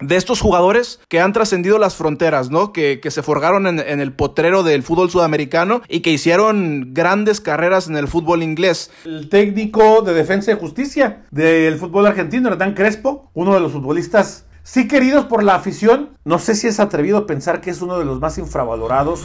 de estos jugadores que han trascendido las fronteras, ¿no? Que, se forjaron en, en, el potrero del fútbol sudamericano y que hicieron grandes carreras en el fútbol inglés. El técnico de defensa y justicia del fútbol argentino, Hernán Crespo, uno de los futbolistas sí queridos por la afición. No sé si es atrevido pensar que es uno de los más infravalorados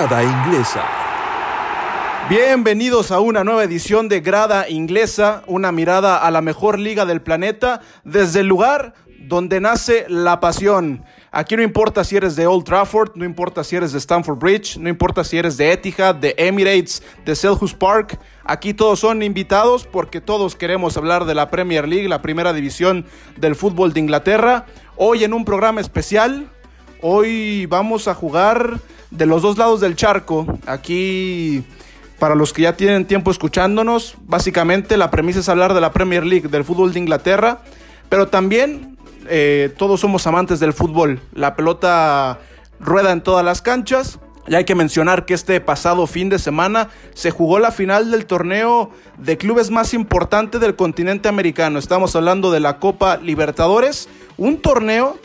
Grada Inglesa. Bienvenidos a una nueva edición de Grada Inglesa, una mirada a la mejor liga del planeta desde el lugar donde nace la pasión. Aquí no importa si eres de Old Trafford, no importa si eres de Stamford Bridge, no importa si eres de Etihad, de Emirates, de Selhurst Park. Aquí todos son invitados porque todos queremos hablar de la Premier League, la primera división del fútbol de Inglaterra. Hoy en un programa especial, hoy vamos a jugar de los dos lados del charco. Aquí, para los que ya tienen tiempo escuchándonos, básicamente la premisa es hablar de la Premier League, del fútbol de Inglaterra, pero también eh, todos somos amantes del fútbol. La pelota rueda en todas las canchas. Y hay que mencionar que este pasado fin de semana se jugó la final del torneo de clubes más importante del continente americano. Estamos hablando de la Copa Libertadores, un torneo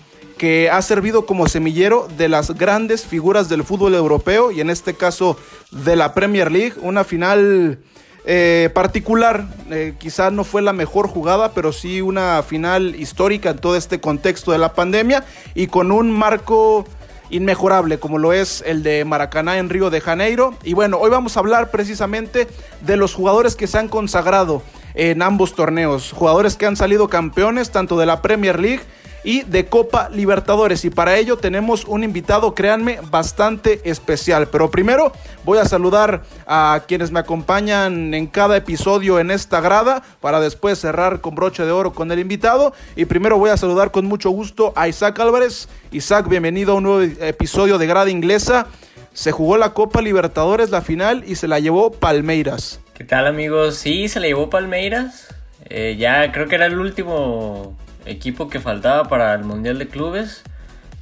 que ha servido como semillero de las grandes figuras del fútbol europeo y en este caso de la Premier League, una final eh, particular, eh, quizás no fue la mejor jugada, pero sí una final histórica en todo este contexto de la pandemia y con un marco inmejorable como lo es el de Maracaná en Río de Janeiro. Y bueno, hoy vamos a hablar precisamente de los jugadores que se han consagrado en ambos torneos, jugadores que han salido campeones tanto de la Premier League y de Copa Libertadores. Y para ello tenemos un invitado, créanme, bastante especial. Pero primero voy a saludar a quienes me acompañan en cada episodio en esta grada para después cerrar con broche de oro con el invitado. Y primero voy a saludar con mucho gusto a Isaac Álvarez. Isaac, bienvenido a un nuevo episodio de Grada Inglesa. Se jugó la Copa Libertadores, la final, y se la llevó Palmeiras. ¿Qué tal amigos? Sí, se la llevó Palmeiras. Eh, ya creo que era el último equipo que faltaba para el Mundial de Clubes.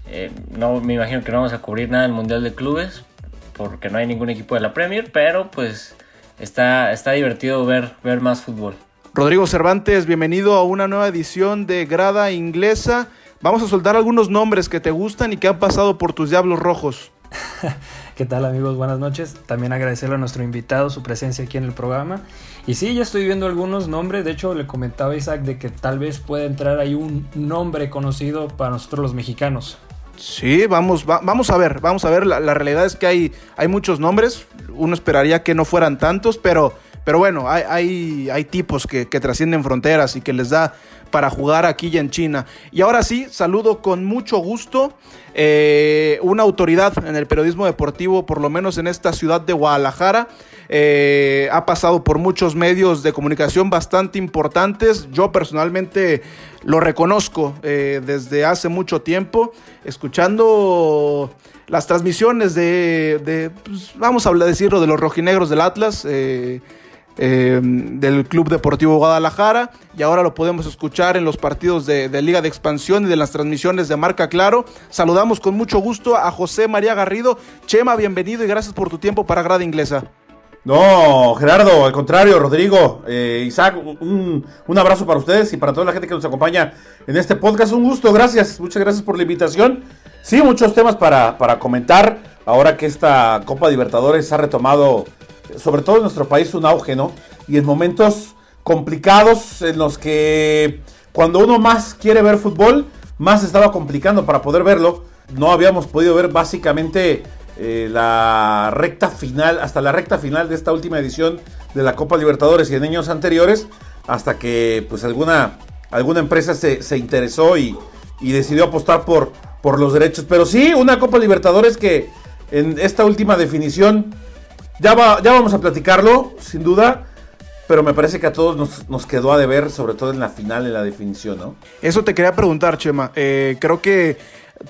Eh, no me imagino que no vamos a cubrir nada del Mundial de Clubes porque no hay ningún equipo de la Premier, pero pues está, está divertido ver, ver más fútbol. Rodrigo Cervantes, bienvenido a una nueva edición de Grada Inglesa. Vamos a soltar algunos nombres que te gustan y que han pasado por tus Diablos Rojos. ¿Qué tal amigos? Buenas noches. También agradecerle a nuestro invitado su presencia aquí en el programa. Y sí, ya estoy viendo algunos nombres. De hecho, le comentaba a Isaac de que tal vez pueda entrar ahí un nombre conocido para nosotros los mexicanos. Sí, vamos, vamos a ver, vamos a ver. La, realidad es que hay, hay muchos nombres. Uno esperaría que no fueran tantos, pero, pero bueno, hay, hay, hay tipos que, que trascienden fronteras y que les da para jugar aquí y en China. Y ahora sí, saludo con mucho gusto eh, una autoridad en el periodismo deportivo, por lo menos en esta ciudad de Guadalajara. Eh, ha pasado por muchos medios de comunicación bastante importantes. Yo personalmente lo reconozco eh, desde hace mucho tiempo, escuchando las transmisiones de, pues, vamos a decirlo, de los rojinegros del Atlas. Em, del Club Deportivo Guadalajara y ahora lo podemos escuchar en los partidos de, Liga de Expansión y de las transmisiones de Marca Claro. Saludamos con mucho gusto a José María Garrido. Chema, bienvenido y gracias por tu tiempo para Grada Inglesa. No, Gerardo, al contrario, Rodrigo, eh, Isaac, un, abrazo para ustedes y para toda la gente que nos acompaña en este podcast. Un gusto, gracias, muchas gracias por la invitación. Sí, muchos temas para, para comentar ahora que esta Copa Libertadores ha retomado sobre todo en nuestro país, un auge, ¿no? Y en momentos complicados en los que cuando uno más quiere ver fútbol, más se estaba complicando para poder verlo. No habíamos podido ver básicamente eh, la recta final, hasta la recta final de esta última edición de la Copa Libertadores y en años anteriores, hasta que pues alguna, alguna empresa se, interesó y, y, decidió apostar por, por los derechos. Pero sí, una Copa Libertadores que en esta última definición ya, va, ya vamos a platicarlo, sin duda. pero me parece que a todos nos, nos, quedó a deber, sobre todo en la final, en la definición, ¿no? Eso te quería preguntar, Chema. Eh, creo que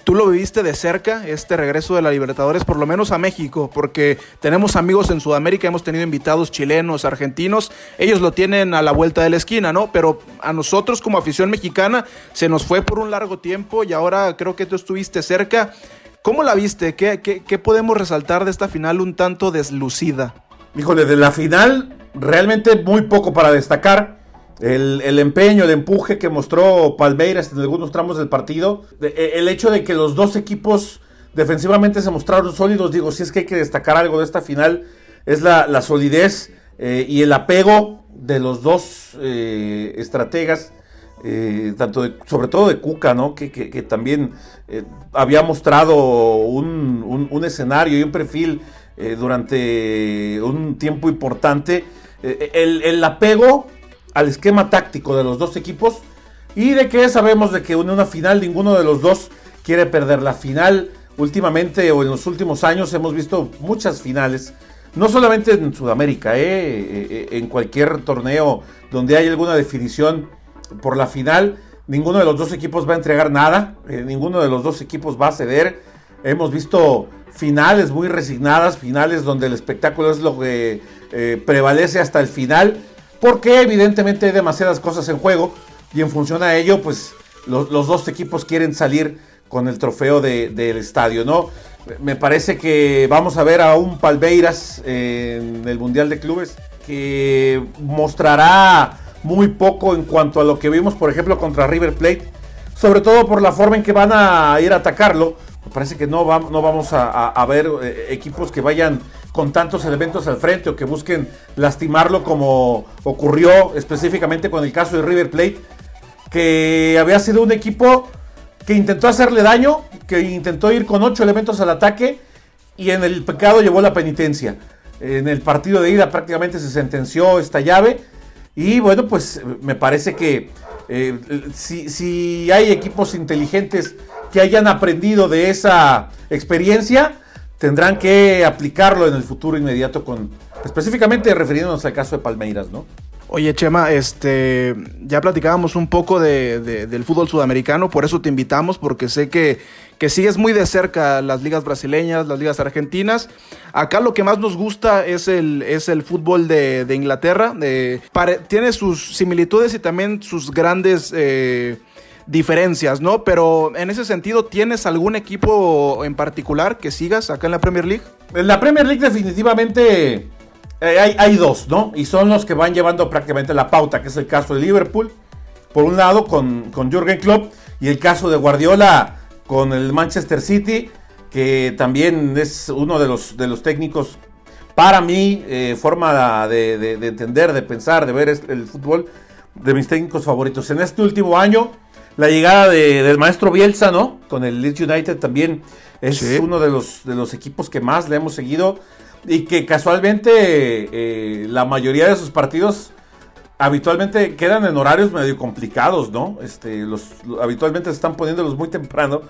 tú lo viviste de cerca, este regreso de la Libertadores, por lo menos a México, porque tenemos amigos en Sudamérica, hemos tenido invitados chilenos, argentinos, ellos lo tienen a la vuelta de la esquina, ¿no? Pero a nosotros como afición mexicana se nos fue por un largo tiempo y ahora creo que tú estuviste cerca. ¿Cómo la viste? ¿Qué, podemos resaltar de esta final un tanto deslucida? Híjole, de la final realmente muy poco para destacar el, empeño, el empuje que mostró Palmeiras en algunos tramos del partido, e, el hecho de que los dos equipos defensivamente se mostraron sólidos, digo, si es que hay que destacar algo de esta final, es la, solidez eh, y el apego de los dos eh, estrategas, eh, tanto sobre todo de Cuca, ¿no? que, también había mostrado un, escenario y un perfil durante un tiempo importante. El, el apego al esquema táctico de los dos equipos y de que sabemos de que en una final ninguno de los dos quiere perder la final. Últimamente o en los últimos años hemos visto muchas finales, no solamente en Sudamérica, ¿eh? Eh, eh, en cualquier torneo donde hay alguna definición por la final, ninguno de los dos equipos va a entregar nada, ninguno de los dos equipos va a ceder. Hemos visto finales muy resignadas, finales donde el espectáculo es lo que prevalece hasta el final porque evidentemente hay demasiadas cosas en juego y en función a ello, pues los, dos equipos quieren salir con el trofeo del estadio, ¿no? Me parece que vamos a ver a un Palmeiras en el Mundial de Clubes que mostrará muy poco en cuanto a lo que vimos, por ejemplo, contra River Plate, sobre todo por la forma en que van a ir a atacarlo. Me parece que no, vamos a, ver eh, equipos que vayan con tantos elementos al frente o que busquen lastimarlo como ocurrió específicamente con el caso de River Plate, que había sido un equipo que intentó hacerle daño, que intentó ir con ocho elementos al ataque y en el pecado llevó la penitencia. En el partido de ida prácticamente se sentenció esta llave y bueno, pues me parece que eh, si, si hay equipos inteligentes que hayan aprendido de esa experiencia, tendrán que aplicarlo en el futuro inmediato con específicamente refiriéndonos al caso de Palmeiras, ¿no? Oye, Chema, este, ya platicábamos un poco de, del fútbol sudamericano, por eso te invitamos, porque sé que, que sigues muy de cerca las ligas brasileñas, las ligas argentinas. Acá lo que más nos gusta es el, es el fútbol de, Inglaterra. tiene sus similitudes y también sus grandes... Eh, diferencias, ¿no? Pero en ese sentido, ¿tienes algún equipo en particular que sigas acá en la Premier League? En la Premier League definitivamente eh, hay, dos, ¿no? Y son los que van llevando prácticamente la pauta, que es el caso de Liverpool, por un lado con, con Jürgen Klopp, y el caso de Guardiola con el Manchester City, que también es uno de los, de los técnicos, para mí, eh, forma de, entender, de pensar, de ver el fútbol, de mis técnicos favoritos. En este último año la llegada del maestro Bielsa, ¿no? Con el Leeds United también es uno de los, de los equipos que más le hemos seguido y que casualmente eh, la mayoría de sus partidos habitualmente quedan en horarios medio complicados, ¿no? Este, los, habitualmente se están poniéndolos muy temprano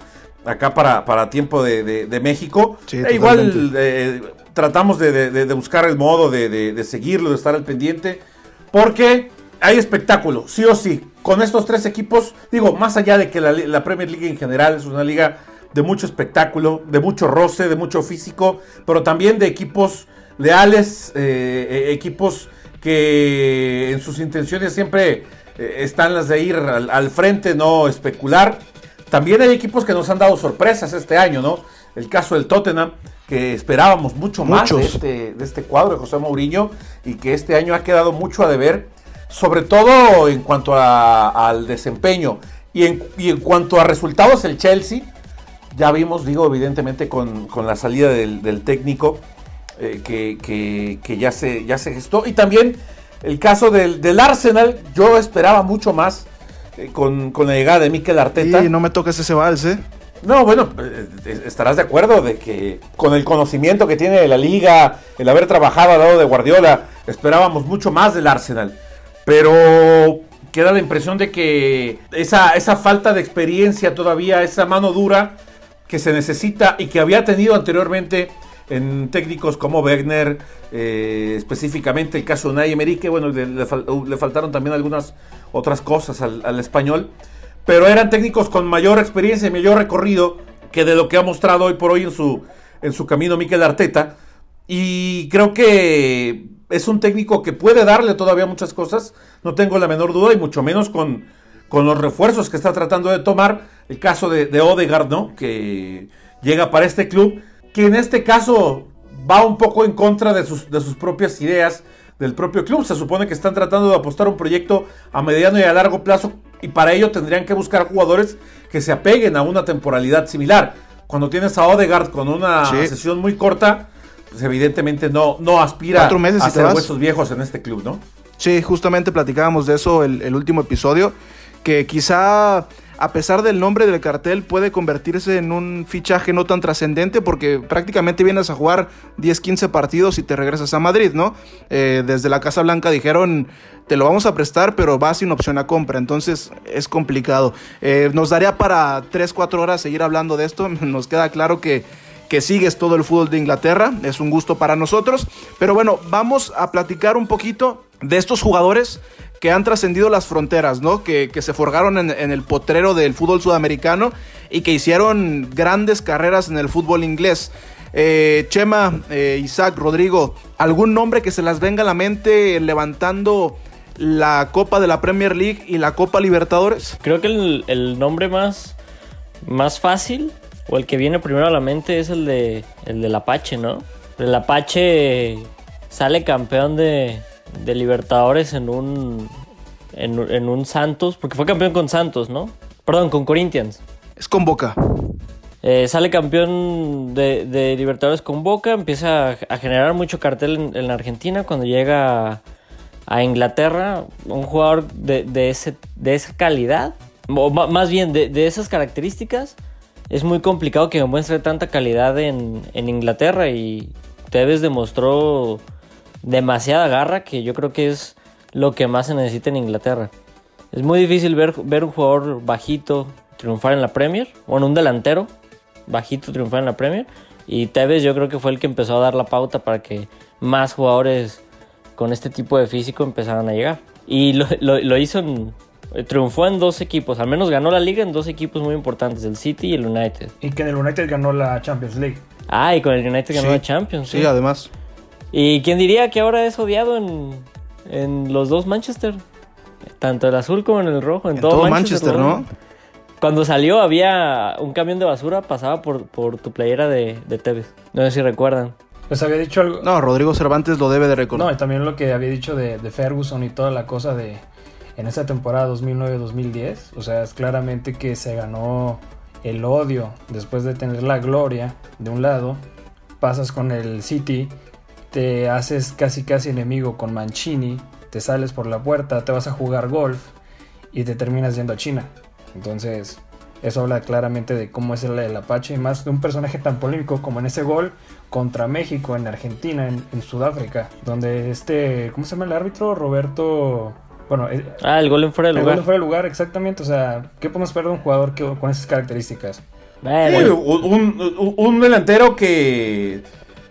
acá para, para tiempo de, México. e igual eh, tratamos de, buscar el modo de, seguirlo, de estar al pendiente, porque hay espectáculo, sí o sí. Con estos tres equipos, digo, más allá de que la, Premier League en general es una liga de mucho espectáculo, de mucho roce, de mucho físico, pero también de equipos leales, eh, eh, equipos que en sus intenciones siempre eh, están las de ir al, frente, no especular. También hay equipos que nos han dado sorpresas este año, ¿no? El caso del Tottenham, que esperábamos mucho más de este, de este cuadro de José Mourinho y que este año ha quedado mucho a deber sobre todo en cuanto al desempeño y en, en, cuanto a resultados, el Chelsea, ya vimos, digo, evidentemente con, la salida del, técnico eh, que, ya, se, ya se gestó. Y también el caso del, Arsenal, yo esperaba mucho más eh, con, la llegada de Mikel Arteta. Y no me toques ese vals, ¿eh? No, bueno, eh, estarás de acuerdo de que con el conocimiento que tiene de la liga, el haber trabajado al lado de Guardiola, esperábamos mucho más del Arsenal. Pero queda la impresión de que esa, esa falta de experiencia todavía, esa mano dura que se necesita y que había tenido anteriormente en técnicos como Wegner, eh, específicamente el caso de Nay Emery, que bueno, le, faltaron también algunas otras cosas al, español, pero eran técnicos con mayor experiencia y mayor recorrido que de lo que ha mostrado hoy por hoy en su, en su camino Miquel Arteta. Y creo que es un técnico que puede darle todavía muchas cosas, no tengo la menor duda, y mucho menos con, con los refuerzos que está tratando de tomar. El caso de, de Odegaard, ¿no? Que llega para este club que en este caso va un poco en contra de sus, de sus propias ideas del propio club. Se supone que están tratando de apostar un proyecto a mediano y a largo plazo y para ello tendrían que buscar jugadores que se apeguen a una temporalidad similar. Cuando tienes a Odegaard con una sesión muy corta, pues evidentemente no, no aspira a ser huesos viejos en este club, ¿no? Sí, justamente platicábamos de eso el, el último episodio, que quizá a pesar del nombre del cartel, puede convertirse en un fichaje no tan trascendente porque prácticamente vienes a jugar 10, 15 partidos y te regresas a Madrid, ¿no? Eh, desde la Casa Blanca dijeron, te lo vamos a prestar, pero va sin opción a compra, entonces es complicado. Eh, nos daría para 3, 4 horas seguir hablando de esto, nos queda claro que que sigues todo el fútbol de Inglaterra. Es un gusto para nosotros. Pero bueno, vamos a platicar un poquito de estos jugadores que han trascendido las fronteras, ¿no? Que, se forjaron en, el potrero del fútbol sudamericano y que hicieron grandes carreras en el fútbol inglés. Eh, Chema, eh, Isaac, Rodrigo, ¿algún nombre que se las venga a la mente levantando la Copa de la Premier League y la Copa Libertadores? Creo que el, nombre más, más fácil o el que viene primero a la mente es el de el del Apache, ¿no? El Apache sale campeón de, de Libertadores en un, en, un Santos, porque fue campeón con Santos, ¿no? Perdón, con Corinthians. Es con Boca. Eh, sale campeón de, Libertadores con Boca, empieza a, generar mucho cartel en, la Argentina cuando llega a, Inglaterra, un jugador de, ese, de esa calidad, o más bien de, esas características, es muy complicado que muestre tanta calidad en, en Inglaterra y Tevez demostró demasiada garra que yo creo que es lo que más se necesita en Inglaterra. Es muy difícil ver, ver un jugador bajito triunfar en la Premier, o en un delantero bajito triunfar en la Premier. Y Tevez yo creo que fue el que empezó a dar la pauta para que más jugadores con este tipo de físico empezaran a llegar. Y lo, hizo en, triunfó en dos equipos, al menos ganó la liga en dos equipos muy importantes, el City y el United. Y que en el United ganó la Champions League. Ah, y con el United ganó la Champions. Sí, además. ¿Y quién diría que ahora es odiado en, los dos Manchester? Tanto el azul como en el rojo, en, todo, Manchester, ¿no? Cuando salió había un camión de basura, pasaba por, por tu playera de, de Tevez. No sé si recuerdan. Les había dicho algo. No, Rodrigo Cervantes lo debe de recordar. No, y también lo que había dicho de, de Ferguson y toda la cosa de en esa temporada 2009-2010. O sea, es claramente que se ganó el odio después de tener la gloria de un lado. Pasas con el City te haces casi casi enemigo con Mancini, te sales por la puerta, te vas a jugar golf y te terminas yendo a China. Entonces, eso habla claramente de cómo es el, Apache, más de un personaje tan polémico como en ese gol contra México, en Argentina, en, Sudáfrica, donde este, ¿cómo se llama el árbitro? Roberto... Bueno, eh, ah, el gol en fuera de lugar. El gol en fuera de lugar, exactamente. O sea, ¿qué podemos esperar de un jugador que, con esas características? un, un delantero que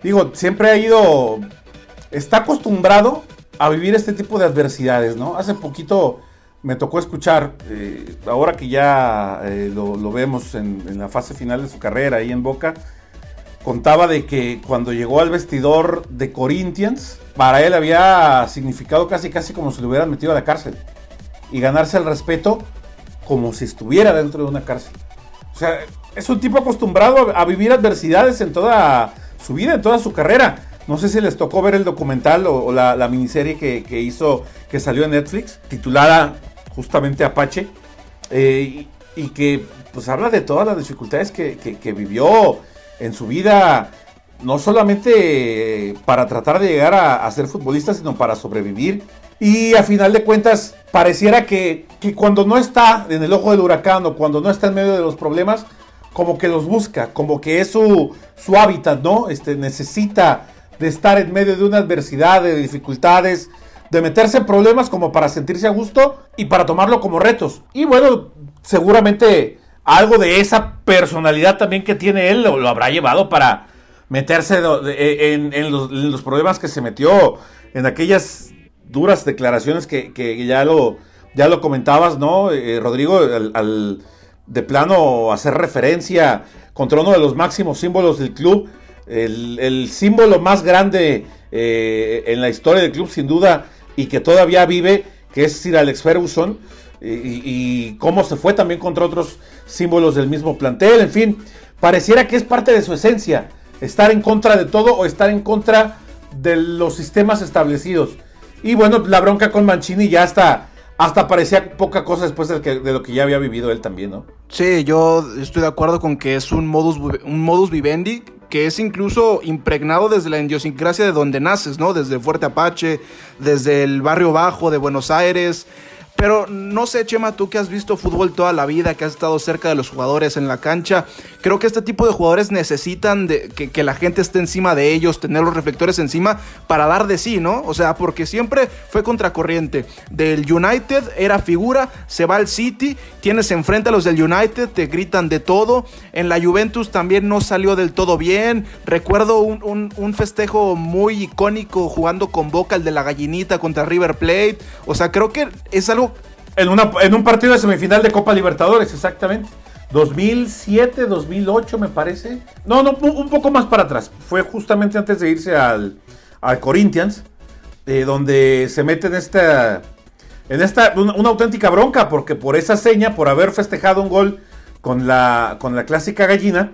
digo, siempre ha ido, está acostumbrado a vivir este tipo de adversidades, ¿no? Hace poquito me tocó escuchar, eh, ahora que ya eh, lo, vemos en, la fase final de su carrera ahí en Boca, contaba de que cuando llegó al vestidor de Corinthians, para él había significado casi casi como si lo hubieran metido a la cárcel y ganarse el respeto como si estuviera dentro de una cárcel. O sea, es un tipo acostumbrado a vivir adversidades en toda su vida, en toda su carrera. No sé si les tocó ver el documental o, la, miniserie que, hizo, que salió en Netflix, titulada justamente Apache, eh, y, que pues habla de todas las dificultades que, vivió en su vida, no solamente para tratar de llegar a, ser futbolista, sino para sobrevivir. Y a final de cuentas, pareciera que, que cuando no está en el ojo del huracán o cuando no está en medio de los problemas, como que los busca, como que es su, su hábitat, ¿no? Este, necesita de estar en medio de una adversidad, de dificultades, de meterse en problemas como para sentirse a gusto y para tomarlo como retos. Y bueno, seguramente algo de esa personalidad también que tiene él lo, habrá llevado para, meterse en, los, problemas que se metió, en aquellas duras declaraciones que, ya, lo, ya lo comentabas, ¿no, eh, Rodrigo? Al, de plano hacer referencia contra uno de los máximos símbolos del club, el, símbolo más grande eh, en la historia del club, sin duda, y que todavía vive, que es Sir Alex Ferguson, y, cómo se fue también contra otros símbolos del mismo plantel, en fin, pareciera que es parte de su esencia, estar en contra de todo o estar en contra de los sistemas establecidos. Y bueno, la bronca con Mancini ya está hasta parecía poca cosa después de, lo que ya había vivido él también, ¿no? Sí, yo estoy de acuerdo con que es un modus, un modus vivendi que es incluso impregnado desde la idiosincrasia de donde naces, ¿no? Desde Fuerte Apache, desde el barrio bajo de Buenos Aires, pero no sé, Chema, tú que has visto fútbol toda la vida, que has estado cerca de los jugadores en la cancha, creo que este tipo de jugadores necesitan que, la gente esté encima de ellos, tener los reflectores encima para dar de sí, ¿no? O sea, porque siempre fue contracorriente. Del United era figura, se va al City, tienes enfrente a los del United, te gritan de todo. En la Juventus también no salió del todo bien. Recuerdo un, un festejo muy icónico jugando con Boca, el de la gallinita contra River Plate. O sea, creo que es algo en, una, en un partido de semifinal de Copa Libertadores, exactamente. 2007, 2008 me parece. No, no, un poco más para atrás. Fue justamente antes de irse al, al Corinthians, eh, donde se mete en esta, en esta una, auténtica bronca, porque por esa seña, por haber festejado un gol con la, con la clásica gallina,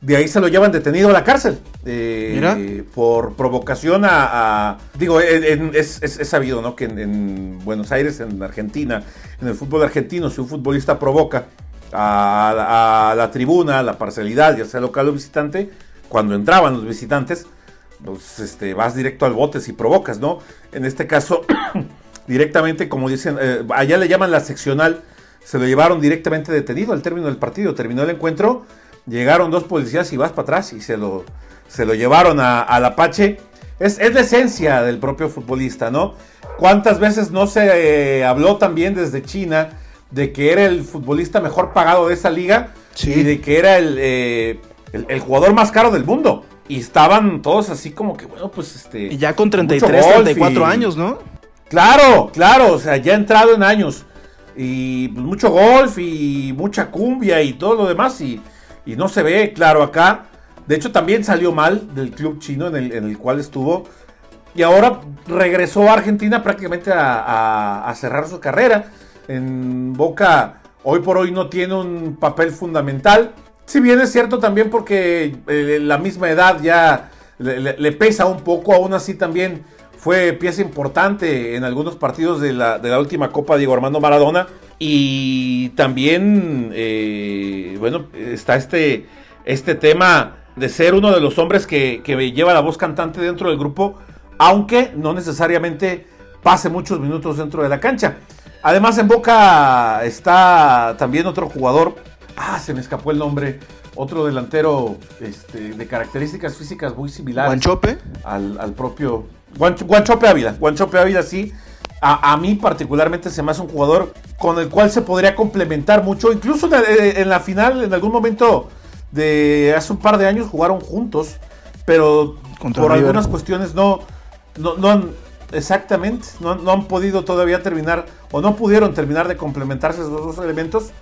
de ahí se lo llevan detenido a la cárcel. Eh, por provocación a. digo, es, sabido, ¿no? Que en, Buenos Aires, en Argentina, en el fútbol argentino, si un futbolista provoca a, la tribuna, a la parcialidad, ya sea local o visitante, cuando entraban los visitantes, pues este, vas directo al bote si provocas, ¿no? En este caso, directamente, como dicen, eh, allá le llaman la seccional, se lo llevaron directamente detenido al término del partido. Terminó el encuentro llegaron dos policías y vas para atrás y se lo, se lo llevaron a, al Apache. Es, es, la esencia del propio futbolista, ¿no? ¿Cuántas veces no se eh, habló también desde China de que era el futbolista mejor pagado de esa liga y de que era eh, el, el, jugador más caro del mundo? Y estaban todos así como que, bueno, pues este... Y ya con 33, 34 años, ¿no? Claro, claro, o sea, ya entrado en años. Y pues, mucho golf y mucha cumbia y todo lo demás. Y, y no se ve claro acá. De hecho, también salió mal del club chino en el, cual estuvo. Y ahora regresó a Argentina prácticamente a, cerrar su carrera. En Boca, hoy por hoy no tiene un papel fundamental. Si bien es cierto también porque eh, la misma edad ya le, pesa un poco, aún así también fue pieza importante en algunos partidos de la, de la última Copa Diego Armando Maradona. Y también, eh, bueno, está este, este tema de ser uno de los hombres que, que lleva la voz cantante dentro del grupo, aunque no necesariamente pase muchos minutos dentro de la cancha. Además, en Boca está también otro jugador. Ah, se me escapó el nombre. Otro delantero este, de características físicas muy similares. ¿Guanchope? Al, al propio. Guanchope Ávila. Guanchope Ávila, sí a, mí particularmente se me hace un jugador con el cual se podría complementar mucho. Incluso en la final, en algún momento de hace un par de años, jugaron juntos, pero por algunas cuestiones no, no, han, exactamente, no, han podido todavía terminar o no pudieron terminar de complementarse esos dos elementos.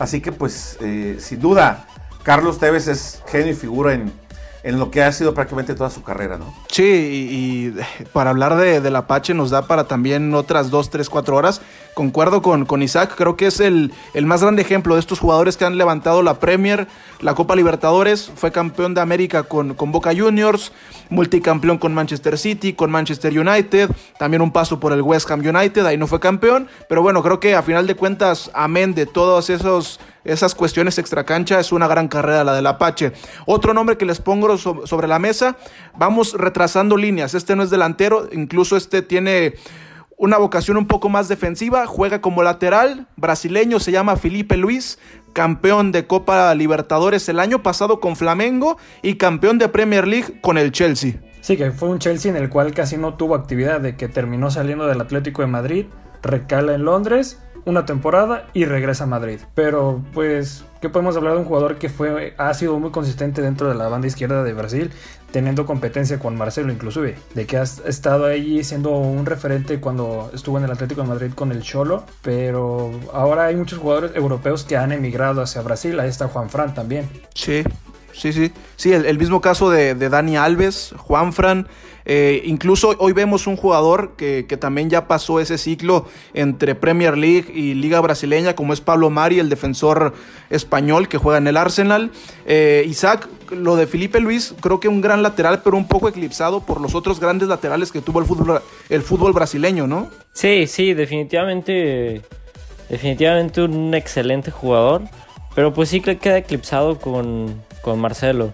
Así que pues, eh, sin duda, Carlos Tevez es genio y figura en, en lo que ha sido prácticamente toda su carrera, ¿no? Sí, y, para hablar de, del Apache nos da para también otras dos, tres, cuatro horas. Concuerdo con, con Isaac, creo que es el, el, más grande ejemplo de estos jugadores que han levantado la Premier, la Copa Libertadores, fue campeón de América con, con Boca Juniors, multicampeón con Manchester City, con Manchester United, también un paso por el West Ham United, ahí no fue campeón, pero bueno, creo que a final de cuentas, amén de todos esos esas cuestiones extracancha, es una gran carrera la del Apache. Otro nombre que les pongo sobre la mesa, vamos retrasando líneas. Este no es delantero, incluso este tiene una vocación un poco más defensiva, juega como lateral, brasileño, se llama Felipe Luis, campeón de Copa Libertadores el año pasado con Flamengo y campeón de Premier League con el Chelsea. Sí, que fue un Chelsea en el cual casi no tuvo actividad, de que terminó saliendo del Atlético de Madrid, recala en Londres una temporada y regresa a Madrid. Pero pues, ¿qué podemos hablar de un jugador que fue, ha sido muy consistente dentro de la banda izquierda de Brasil? teniendo competencia con Marcelo inclusive, de que ha estado ahí siendo un referente cuando estuvo en el Atlético de Madrid con el Cholo, pero ahora hay muchos jugadores europeos que han emigrado hacia Brasil, ahí está Juan Fran también. Sí, sí, sí. Sí, el, mismo caso de, de Dani Alves, Juan Fran. Eh, incluso hoy vemos un jugador que, también ya pasó ese ciclo entre Premier League y Liga Brasileña, como es Pablo Mari, el defensor español que juega en el Arsenal. Eh, Isaac, lo de Felipe Luis, creo que un gran lateral, pero un poco eclipsado por los otros grandes laterales que tuvo el fútbol, el fútbol brasileño, ¿no? Sí, sí, definitivamente, definitivamente un excelente jugador, pero pues sí que queda eclipsado con, con Marcelo.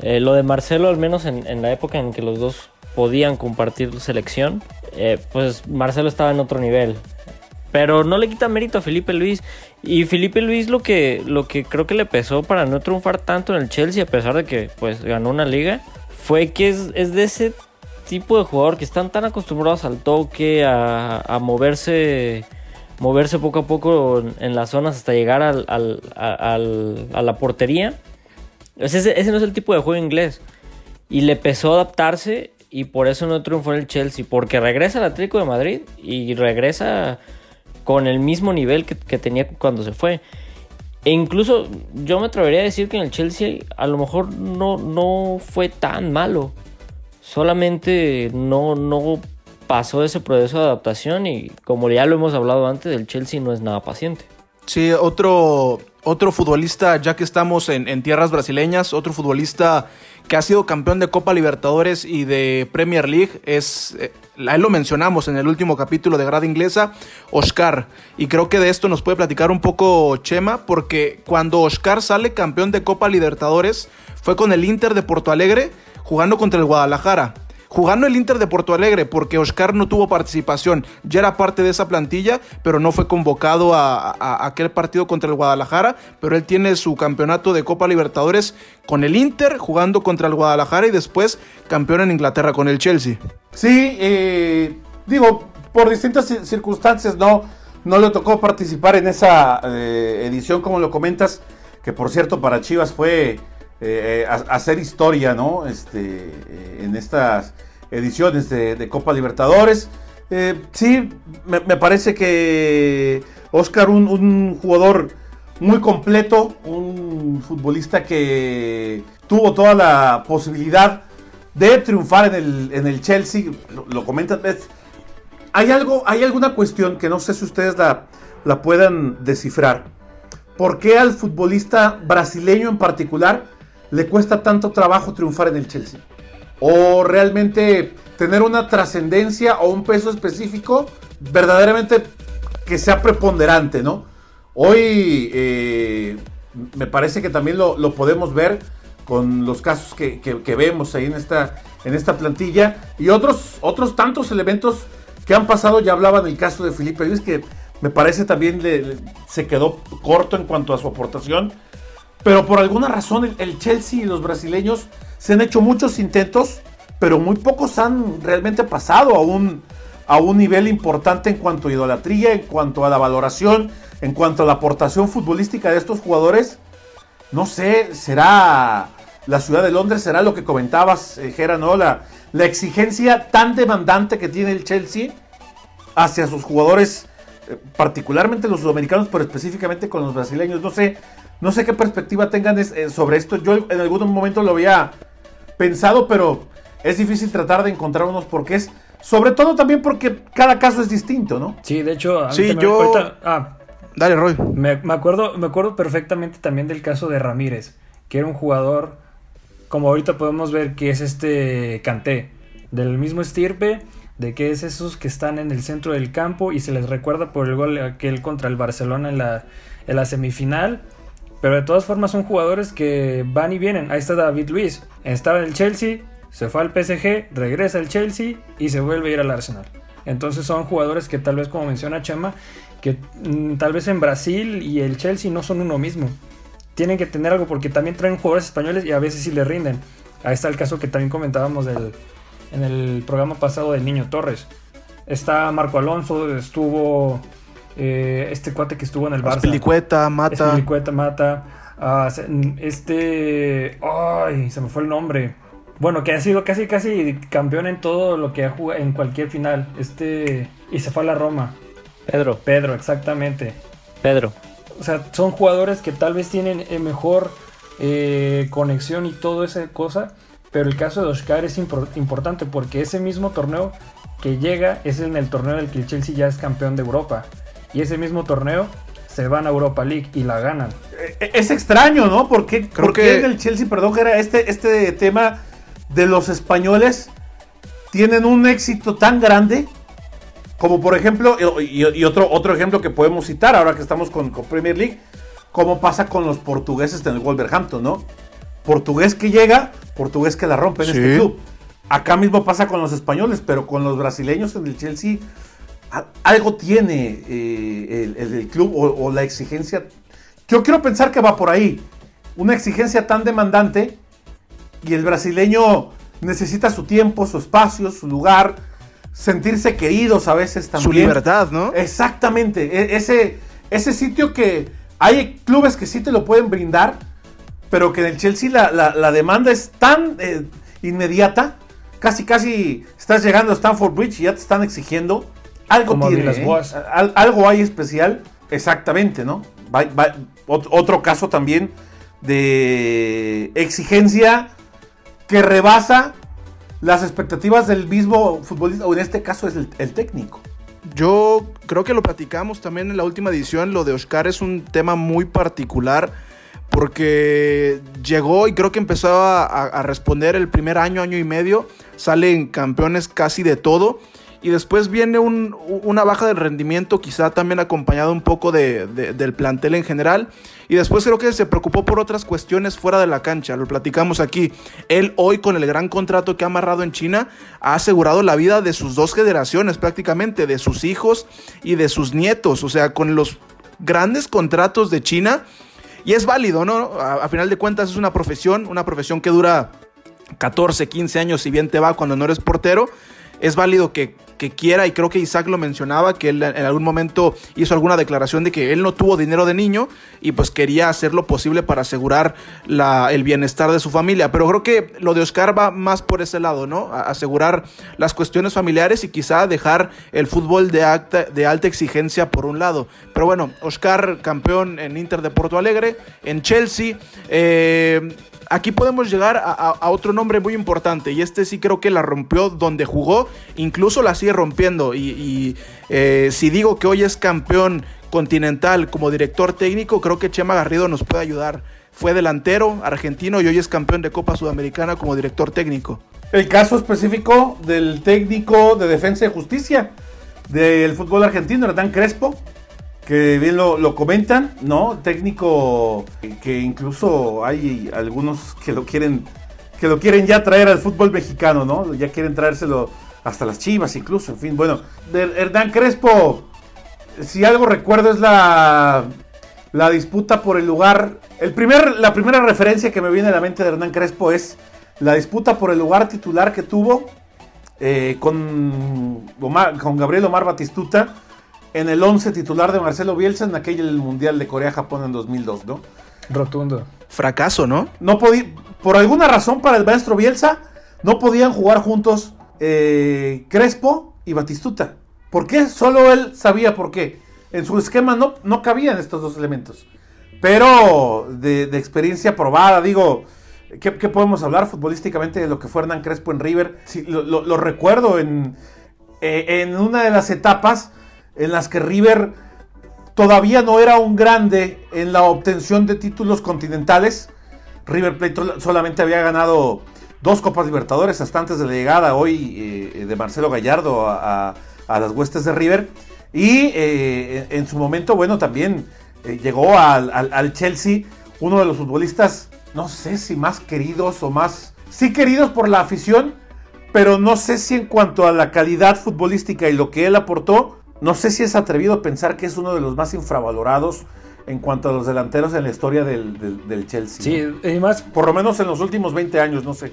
Eh, lo de Marcelo, al menos en, en, la época en que los dos podían compartir selección, eh, pues Marcelo estaba en otro nivel. Pero no le quita mérito a Felipe Luis. Y Felipe Luis lo que, lo que creo que le pesó para no triunfar tanto en el Chelsea, a pesar de que pues ganó una liga, fue que es, de ese tipo de jugador que están tan acostumbrados al toque, a, moverse moverse poco a poco en, las zonas hasta llegar al, a la portería. Ese, ese, no es el tipo de juego inglés. Y le pesó adaptarse y por eso no triunfó en el Chelsea, porque regresa al Atlético de Madrid y regresa con el mismo nivel que, tenía cuando se fue. E incluso yo me atrevería a decir que en el Chelsea a lo mejor no, no fue tan malo. Solamente no, no pasó ese proceso de adaptación y como ya lo hemos hablado antes, el Chelsea no es nada paciente. Sí, otro, otro futbolista, ya que estamos en, tierras brasileñas, otro futbolista que ha sido campeón de Copa Libertadores y de Premier League, es, eh, a él lo mencionamos en el último capítulo de Grada Inglesa, Oscar. Y creo que de esto nos puede platicar un poco Chema, porque cuando Oscar sale campeón de Copa Libertadores, fue con el Inter de Porto Alegre jugando contra el Guadalajara jugando el Inter de Porto Alegre, porque Oscar no tuvo participación, ya era parte de esa plantilla, pero no fue convocado a, aquel partido contra el Guadalajara, pero él tiene su campeonato de Copa Libertadores con el Inter, jugando contra el Guadalajara y después campeón en Inglaterra con el Chelsea. Sí, eh, digo, por distintas circunstancias no, no le tocó participar en esa eh, edición, como lo comentas, que por cierto para Chivas fue eh, hacer historia, ¿no? Este, eh, en estas ediciones de, Copa Libertadores. Eh, sí, me, parece que Oscar, un, jugador muy completo, un futbolista que tuvo toda la posibilidad de triunfar en el, en el Chelsea. Lo, lo comentas, hay algo, hay alguna cuestión que no sé si ustedes la, la puedan descifrar. ¿Por qué al futbolista brasileño en particular le cuesta tanto trabajo triunfar en el Chelsea? ¿O realmente tener una trascendencia o un peso específico verdaderamente que sea preponderante, ¿no? Hoy eh, me parece que también lo, podemos ver con los casos que, vemos ahí en esta, en esta plantilla y otros, otros tantos elementos que han pasado. Ya hablaba del caso de Felipe Luis, que me parece también se quedó corto en cuanto a su aportación. Pero por alguna razón el, Chelsea y los brasileños se han hecho muchos intentos, pero muy pocos han realmente pasado a un, a un nivel importante en cuanto a idolatría, en cuanto a la valoración, en cuanto a la aportación futbolística de estos jugadores. No sé, será la ciudad de Londres, será lo que comentabas, eh, Gera, ¿no? La, exigencia tan demandante que tiene el Chelsea hacia sus jugadores, eh, particularmente los sudamericanos, pero específicamente con los brasileños. No sé, no sé qué perspectiva tengan eh, sobre esto. Yo en algún momento lo había pensado, pero es difícil tratar de encontrar unos porqués. Sobre todo también porque cada caso es distinto, ¿no? Sí, de hecho, sí, yo... ah, Dale, Roy. Me, acuerdo, me acuerdo perfectamente también del caso de Ramírez, que era un jugador, como ahorita podemos ver, que es este Canté, del mismo estirpe, de que es esos que están en el centro del campo y se les recuerda por el gol aquel contra el Barcelona en la, en la semifinal pero de todas formas son jugadores que van y vienen. Ahí está David Luis. Estaba en el Chelsea, se fue al PSG, regresa al Chelsea y se vuelve a ir al Arsenal. Entonces son jugadores que tal vez como menciona Chema, que mm, tal vez en Brasil y el Chelsea no son uno mismo. Tienen que tener algo porque también traen jugadores españoles y a veces sí le rinden. Ahí está el caso que también comentábamos del, en el programa pasado del Niño Torres. Está Marco Alonso, estuvo eh, este cuate que estuvo en el Barça. Pelicueta, Mata. Pelicueta, Mata. Ah, este. Ay, se me fue el nombre. Bueno, que ha sido casi casi campeón en todo lo que ha jugado en cualquier final. Este y se fue a la Roma. Pedro. Pedro, exactamente. Pedro. O sea, son jugadores que tal vez tienen eh, mejor eh, conexión y toda esa cosa. Pero el caso de Oscar es importante porque ese mismo torneo que llega es en el torneo del que el Chelsea ya es campeón de Europa. Y ese mismo torneo se van a Europa League y la ganan. Eh, es extraño, ¿no? Porque, Creo porque en el Chelsea, perdón, que era este, este tema de los españoles tienen un éxito tan grande como por ejemplo, y, otro, otro ejemplo que podemos citar ahora que estamos con, Premier League, como pasa con los portugueses en el Wolverhampton, ¿no? Portugués que llega, portugués que la rompe en este club. Acá mismo pasa con los españoles, pero con los brasileños en el Chelsea algo tiene eh, el, club o, la exigencia. Yo quiero pensar que va por ahí. Una exigencia tan demandante y el brasileño necesita su tiempo, su espacio, su lugar, sentirse queridos a veces también. Su libertad, ¿no? Exactamente. E, ese, ese sitio que hay clubes que sí te lo pueden brindar, pero que en el Chelsea la, demanda es tan eh, inmediata. Casi, casi estás llegando a Stanford Bridge y ya te están exigiendo algo tiene, ¿eh? algo hay especial, exactamente, ¿no? otro caso también de exigencia que rebasa las expectativas del mismo futbolista, o en este caso es el, técnico. Yo creo que lo platicamos también en la última edición, lo de Oscar es un tema muy particular porque llegó y creo que empezó a, a responder el primer año, año y medio, salen campeones casi de todo y después viene una baja del rendimiento, quizá también acompañado un poco del plantel en general. Y después creo que se preocupó por otras cuestiones fuera de la cancha, lo platicamos aquí. Él hoy con el gran contrato que ha amarrado en China ha asegurado la vida de sus dos generaciones prácticamente, de sus hijos y de sus nietos. O sea, con los grandes contratos de China. Y es válido, ¿no? a final de cuentas es una profesión, una profesión que dura 14, 15 años si bien te va cuando no eres portero es válido que, quiera, y creo que Isaac lo mencionaba, que él en algún momento hizo alguna declaración de que él no tuvo dinero de niño y pues quería hacer lo posible para asegurar la, el bienestar de su familia. Pero creo que lo de Oscar va más por ese lado, ¿no? asegurar las cuestiones familiares y quizá dejar el fútbol de, alta, de alta exigencia por un lado. Pero bueno, Oscar campeón en Inter de Porto Alegre, en Chelsea. Eh, aquí podemos llegar a, otro nombre muy importante y este sí creo que la rompió donde jugó, incluso la sigue rompiendo y, eh, si digo que hoy es campeón continental como director técnico, creo que Chema Garrido nos puede ayudar. Fue delantero argentino y hoy es campeón de Copa Sudamericana como director técnico. El caso específico del técnico de defensa y justicia del fútbol argentino, Hernán Crespo, que bien lo, comentan, ¿no? Técnico que incluso hay algunos que lo quieren que lo quieren ya traer al fútbol mexicano, ¿no? Ya quieren traérselo hasta las Chivas incluso, en fin, bueno, Hernán Crespo, si algo recuerdo es la la disputa por el lugar, el primer la primera referencia que me viene a la mente de Hernán Crespo es la disputa por el lugar titular que tuvo eh, con, con Gabriel Omar Batistuta en el 11 titular de Marcelo Bielsa en aquel Mundial de Corea-Japón en 2002, ¿no? Rotundo. Fracaso, ¿no? No podía, por alguna razón para el maestro Bielsa, no podían jugar juntos eh, Crespo y Batistuta. ¿Por qué? Solo él sabía por qué. En su esquema no, no cabían estos dos elementos. Pero de, experiencia probada, digo, ¿qué, podemos hablar futbolísticamente de lo que fue Hernán Crespo en River? lo, recuerdo en, eh, en una de las etapas en las que River todavía no era un grande en la obtención de títulos continentales. River Plate solamente había ganado dos Copas Libertadores hasta antes de la llegada hoy eh, de Marcelo Gallardo a, las huestes de River. Y eh, en su momento, bueno, también eh, llegó al, Chelsea uno de los futbolistas, no sé si más queridos o más... Sí queridos por la afición, pero no sé si en cuanto a la calidad futbolística y lo que él aportó, no sé si es atrevido pensar que es uno de los más infravalorados en cuanto a los delanteros en la historia del, Chelsea. Sí, y más. Por lo menos en los últimos 20 años, no sé.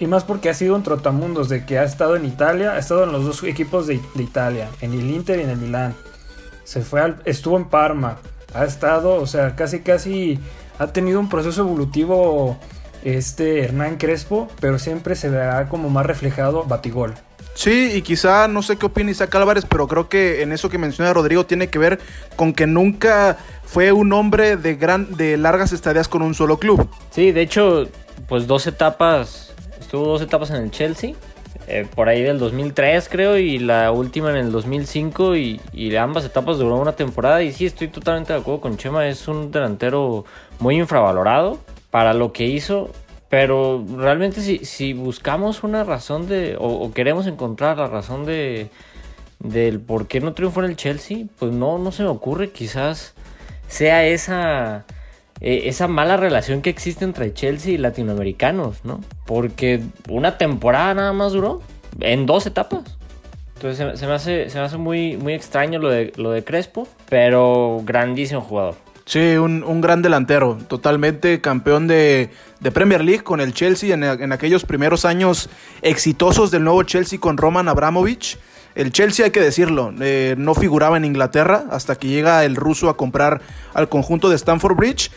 Y más porque ha sido un trotamundos de que ha estado en Italia, ha estado en los dos equipos de, Italia, en el Inter y en el Milán. Se fue al, estuvo en Parma, ha estado, o sea, casi casi ha tenido un proceso evolutivo este Hernán Crespo, pero siempre se verá como más reflejado Batigol. Sí, y quizá no sé qué opina Isaac Álvarez, pero creo que en eso que menciona Rodrigo tiene que ver con que nunca fue un hombre de gran, de largas estadías con un solo club. Sí, de hecho, pues dos etapas, estuvo dos etapas en el Chelsea, eh, por ahí del 2003 creo, y la última en el 2005, y, y ambas etapas duró una temporada, y sí, estoy totalmente de acuerdo con Chema, es un delantero muy infravalorado para lo que hizo, pero realmente si, si buscamos una razón de, o, queremos encontrar la razón de, del por qué no triunfó en el Chelsea, pues no, no se me ocurre, quizás sea esa, eh, esa mala relación que existe entre Chelsea y latinoamericanos, ¿no? Porque una temporada nada más duró, en dos etapas. Entonces se, me hace, se me hace muy, muy extraño lo de, lo de Crespo, pero grandísimo jugador. Sí, un, gran delantero, totalmente campeón de, Premier League con el Chelsea en, aquellos primeros años exitosos del nuevo Chelsea con Roman Abramovich. El Chelsea, hay que decirlo, eh, no figuraba en Inglaterra hasta que llega el ruso a comprar al conjunto de Stamford Bridge.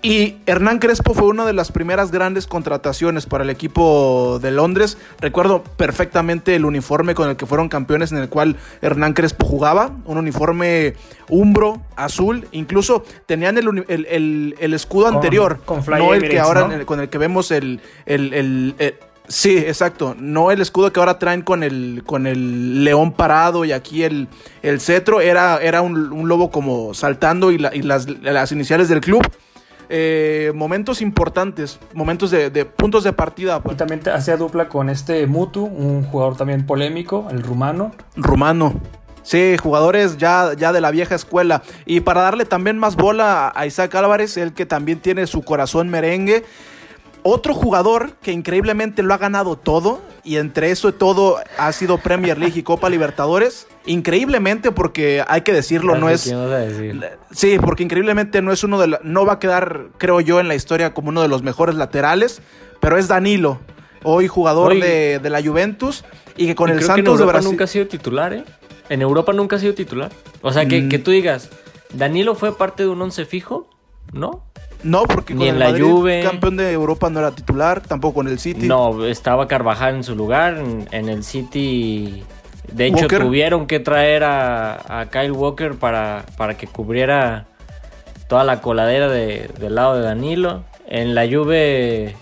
Y Hernán Crespo fue una de las primeras grandes contrataciones para el equipo de Londres. Recuerdo perfectamente el uniforme con el que fueron campeones en el cual Hernán Crespo jugaba. Un uniforme umbro, azul. Incluso tenían el, escudo anterior. no el que ahora con el que vemos el, Sí, exacto. No el escudo que ahora traen con el, con el león parado y aquí el, el cetro. Era, era un, lobo como saltando y, las, las, iniciales del club. Eh, momentos importantes, momentos de, puntos de partida. Pues. Y también hacía dupla con este Mutu, un jugador también polémico, el rumano. Rumano. Sí, jugadores ya, ya de la vieja escuela. Y para darle también más bola a Isaac Álvarez, el que también tiene su corazón merengue. Otro jugador que increíblemente lo ha ganado todo, y entre eso y todo ha sido Premier League y Copa Libertadores. Increíblemente, porque hay que decirlo, no es. Sí, porque increíblemente no es uno de No va a quedar, creo yo, en la historia como uno de los mejores laterales, pero es Danilo, hoy jugador de, la Juventus, y que con el Santos de Brasil. nunca ha sido titular, ¿eh? En Europa nunca ha sido titular. O sea, que, mm. que tú digas, Danilo fue parte de un once fijo, ¿no? No, porque con el la Juve. campeón de Europa no era titular, tampoco en el City. No, estaba Carvajal en su lugar, en, el City. De hecho, tuvieron que traer a, Kyle Walker para, para, que cubriera toda la coladera del lado de Danilo. En la Juve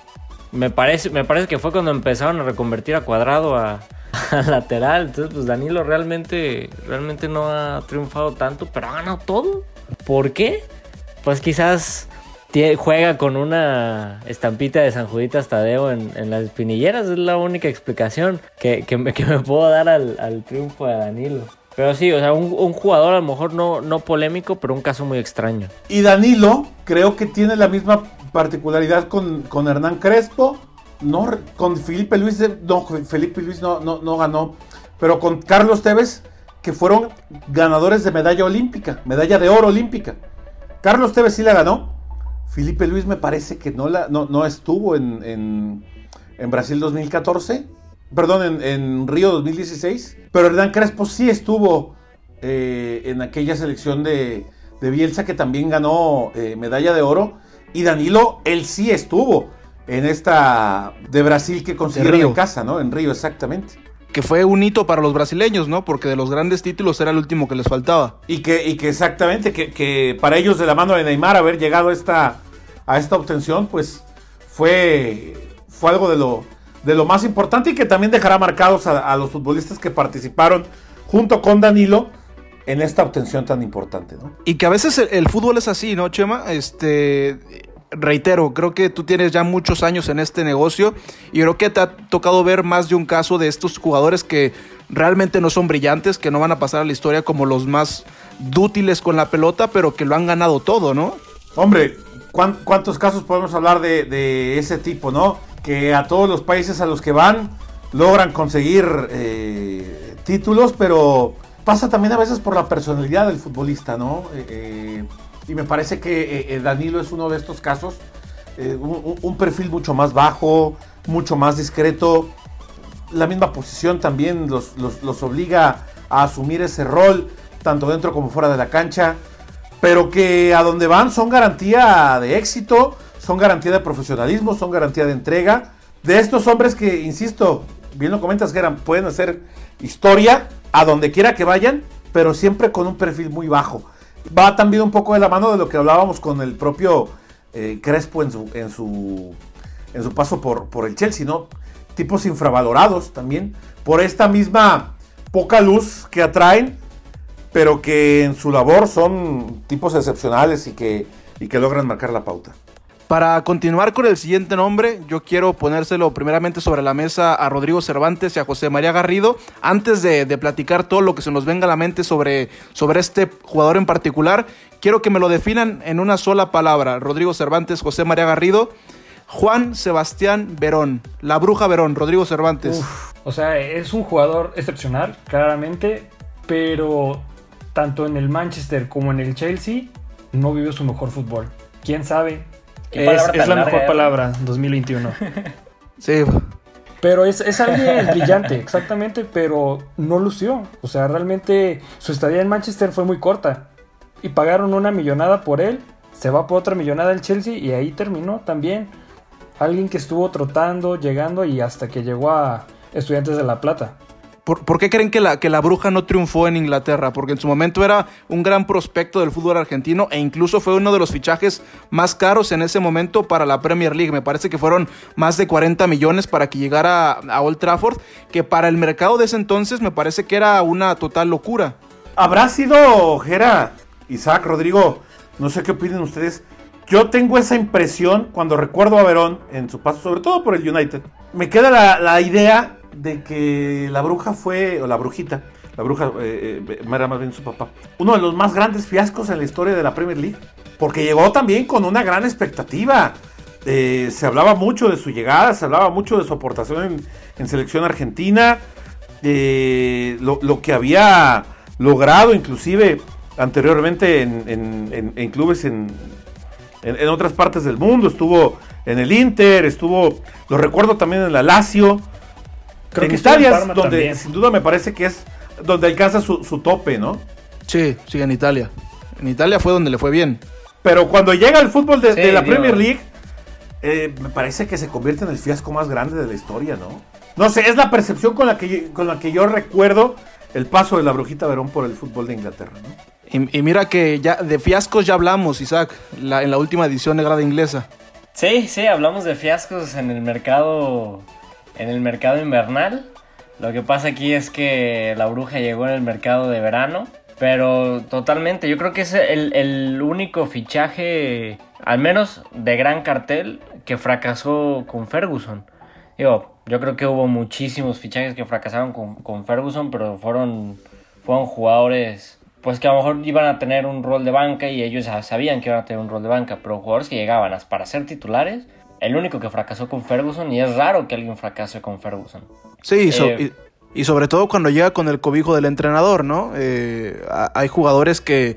me parece, me parece que fue cuando empezaron a reconvertir a Cuadrado a, a, lateral. Entonces, pues Danilo realmente, realmente no ha triunfado tanto, pero ha ganado todo. ¿Por qué? Pues quizás juega con una estampita de San Juditas Tadeo en, las espinilleras. Es la única explicación que, me, puedo dar al, triunfo de Danilo. Pero sí, o sea, un, jugador a lo mejor no, no polémico, pero un caso muy extraño. Y Danilo creo que tiene la misma particularidad con, con Hernán Crespo. No, con Felipe Luis, no, Felipe Luis no, no ganó, pero con Carlos Tevez, que fueron ganadores de medalla olímpica, medalla de oro olímpica. Carlos Tevez sí la ganó, Felipe Luis me parece que no, la, no, estuvo en, Brasil 2014, perdón, en, Río 2016, pero Hernán Crespo sí estuvo eh, en aquella selección de, Bielsa que también ganó eh, medalla de oro, y Danilo, él sí estuvo en esta de Brasil que consiguieron en casa, ¿no? En Río, exactamente que fue un hito para los brasileños, ¿no? Porque de los grandes títulos era el último que les faltaba. Y que, y que exactamente, que, que, para ellos de la mano de Neymar haber llegado a esta, a esta obtención, pues fue, fue algo de lo, de lo más importante y que también dejará marcados a, los futbolistas que participaron junto con Danilo en esta obtención tan importante, ¿no? Y que a veces el, fútbol es así, ¿no, Chema? Este, reitero, creo que tú tienes ya muchos años en este negocio y creo que te ha tocado ver más de un caso de estos jugadores que realmente no son brillantes, que no van a pasar a la historia como los más dútiles con la pelota, pero que lo han ganado todo, ¿no? Hombre, ¿Cuántos casos podemos hablar de, ese tipo, no? Que a todos los países a los que van logran conseguir eh, títulos, pero pasa también a veces por la personalidad del futbolista, ¿no? Eh, eh, y me parece que Danilo es uno de estos casos. Un, perfil mucho más bajo, mucho más discreto. La misma posición también los, los obliga a asumir ese rol, tanto dentro como fuera de la cancha pero que a donde van son garantía de éxito, son garantía de profesionalismo, son garantía de entrega. De estos hombres que, insisto, bien lo comentas, Geran, pueden hacer historia a donde quiera que vayan, pero siempre con un perfil muy bajo. Va también un poco de la mano de lo que hablábamos con el propio eh, Crespo en su, en su, en su paso por, por el Chelsea, ¿no? Tipos infravalorados también, por esta misma poca luz que atraen, pero que en su labor son tipos excepcionales y que, y que logran marcar la pauta. Para continuar con el siguiente nombre, yo quiero ponérselo primeramente sobre la mesa a Rodrigo Cervantes y a José María Garrido. Antes de, platicar todo lo que se nos venga a la mente sobre, sobre este jugador en particular, quiero que me lo definan en una sola palabra. Rodrigo Cervantes, José María Garrido. Juan Sebastián Verón, la bruja Verón, Rodrigo Cervantes. o sea, es un jugador excepcional, claramente, pero tanto en el Manchester como en el Chelsea no vivió su mejor fútbol. ¿Quién sabe? Es, la mejor palabra, 2021. sí. Pero es, es alguien brillante, exactamente, pero no lució. O sea, realmente su estadía en Manchester fue muy corta. Y pagaron una millonada por él, se va por otra millonada el Chelsea y ahí terminó también. Alguien que estuvo trotando, llegando y hasta que llegó a Estudiantes de La Plata. ¿Por, qué creen que la, que la bruja no triunfó en Inglaterra? Porque en su momento era un gran prospecto del fútbol argentino e incluso fue uno de los fichajes más caros en ese momento para la Premier League. Me parece que fueron más de 40 millones para que llegara a, Old Trafford, que para el mercado de ese entonces me parece que era una total locura. ¿Habrá sido, Gera, Isaac, Rodrigo? No sé qué opinen ustedes. Yo tengo esa impresión cuando recuerdo a Verón en su paso, sobre todo por el United. Me queda la, la idea de que la bruja fue, o la brujita, la bruja eh, eh, era más bien su papá, uno de los más grandes fiascos en la historia de la Premier League, porque llegó también con una gran expectativa. Eh, se hablaba mucho de su llegada, se hablaba mucho de su aportación en, selección argentina, lo, que había logrado inclusive anteriormente en, clubes en, en, otras partes del mundo, estuvo en el Inter, estuvo, lo recuerdo también en la Lazio, en Italia es donde sin duda me parece que es donde alcanza su, tope, ¿no? Sí, sí, en Italia. En Italia fue donde le fue bien. Pero cuando llega el fútbol de, la Premier League, eh, me parece que se convierte en el fiasco más grande de la historia, ¿no? No sé, es la percepción con la que, con la que yo recuerdo el paso de la Brujita Verón por el fútbol de Inglaterra, ¿no? Y, mira que ya de fiascos ya hablamos, Isaac, en la última edición de Grada Inglesa. Sí, sí, hablamos de fiascos en el mercado en el mercado invernal. Lo que pasa aquí es que la bruja llegó en el mercado de verano. Pero totalmente, yo creo que es el, único fichaje, al menos de gran cartel, que fracasó con Ferguson. Digo, yo creo que hubo muchísimos fichajes que fracasaron con, Ferguson, pero fueron, fueron jugadores pues que a lo mejor iban a tener un rol de banca y ellos sabían que iban a tener un rol de banca, pero jugadores que llegaban para ser titulares el único que fracasó con Ferguson y es raro que alguien fracase con Ferguson. Sí, eh, y, sobre todo cuando llega con el cobijo del entrenador, ¿no? Eh, hay jugadores que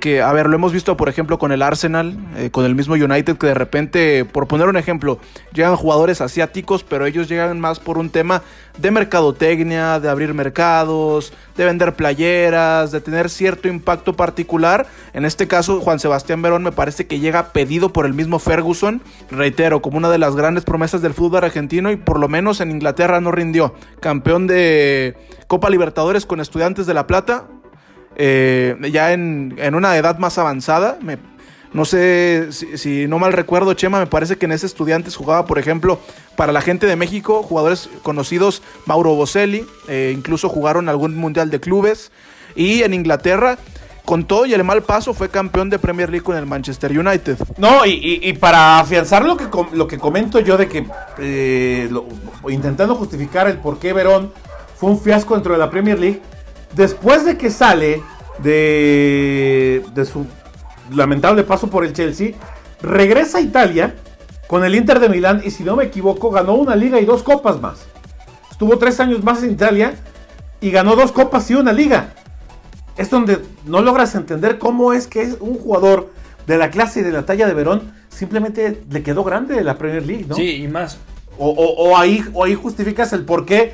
que, a ver, lo hemos visto, por ejemplo, con el Arsenal, eh, con el mismo United, que de repente, por poner un ejemplo, llegan jugadores asiáticos, pero ellos llegan más por un tema de mercadotecnia, de abrir mercados, de vender playeras, de tener cierto impacto particular. En este caso, Juan Sebastián Verón me parece que llega pedido por el mismo Ferguson, reitero, como una de las grandes promesas del fútbol argentino y por lo menos en Inglaterra no rindió. Campeón de Copa Libertadores con Estudiantes de La Plata, eh, ya en, una edad más avanzada. no sé si, no mal recuerdo, Chema, me parece que en ese Estudiantes jugaba, por ejemplo, para la gente de México, jugadores conocidos, Mauro Boselli, eh, incluso jugaron algún Mundial de Clubes. Y en Inglaterra, con todo y el mal paso, fue campeón de Premier League con el Manchester United. No, y, para afianzar lo que, lo que comento yo de que, eh, intentando justificar el por qué Verón fue un fiasco dentro de la Premier League, después de que sale de, de su lamentable paso por el Chelsea, regresa a Italia con el Inter de Milán y si no me equivoco ganó una liga y dos copas más. Estuvo tres años más en Italia y ganó dos copas y una liga. Es donde no logras entender cómo es que es un jugador de la clase y de la talla de Verón simplemente le quedó grande la Premier League, ¿no? Sí, y más. O, ahí, o ahí justificas el por qué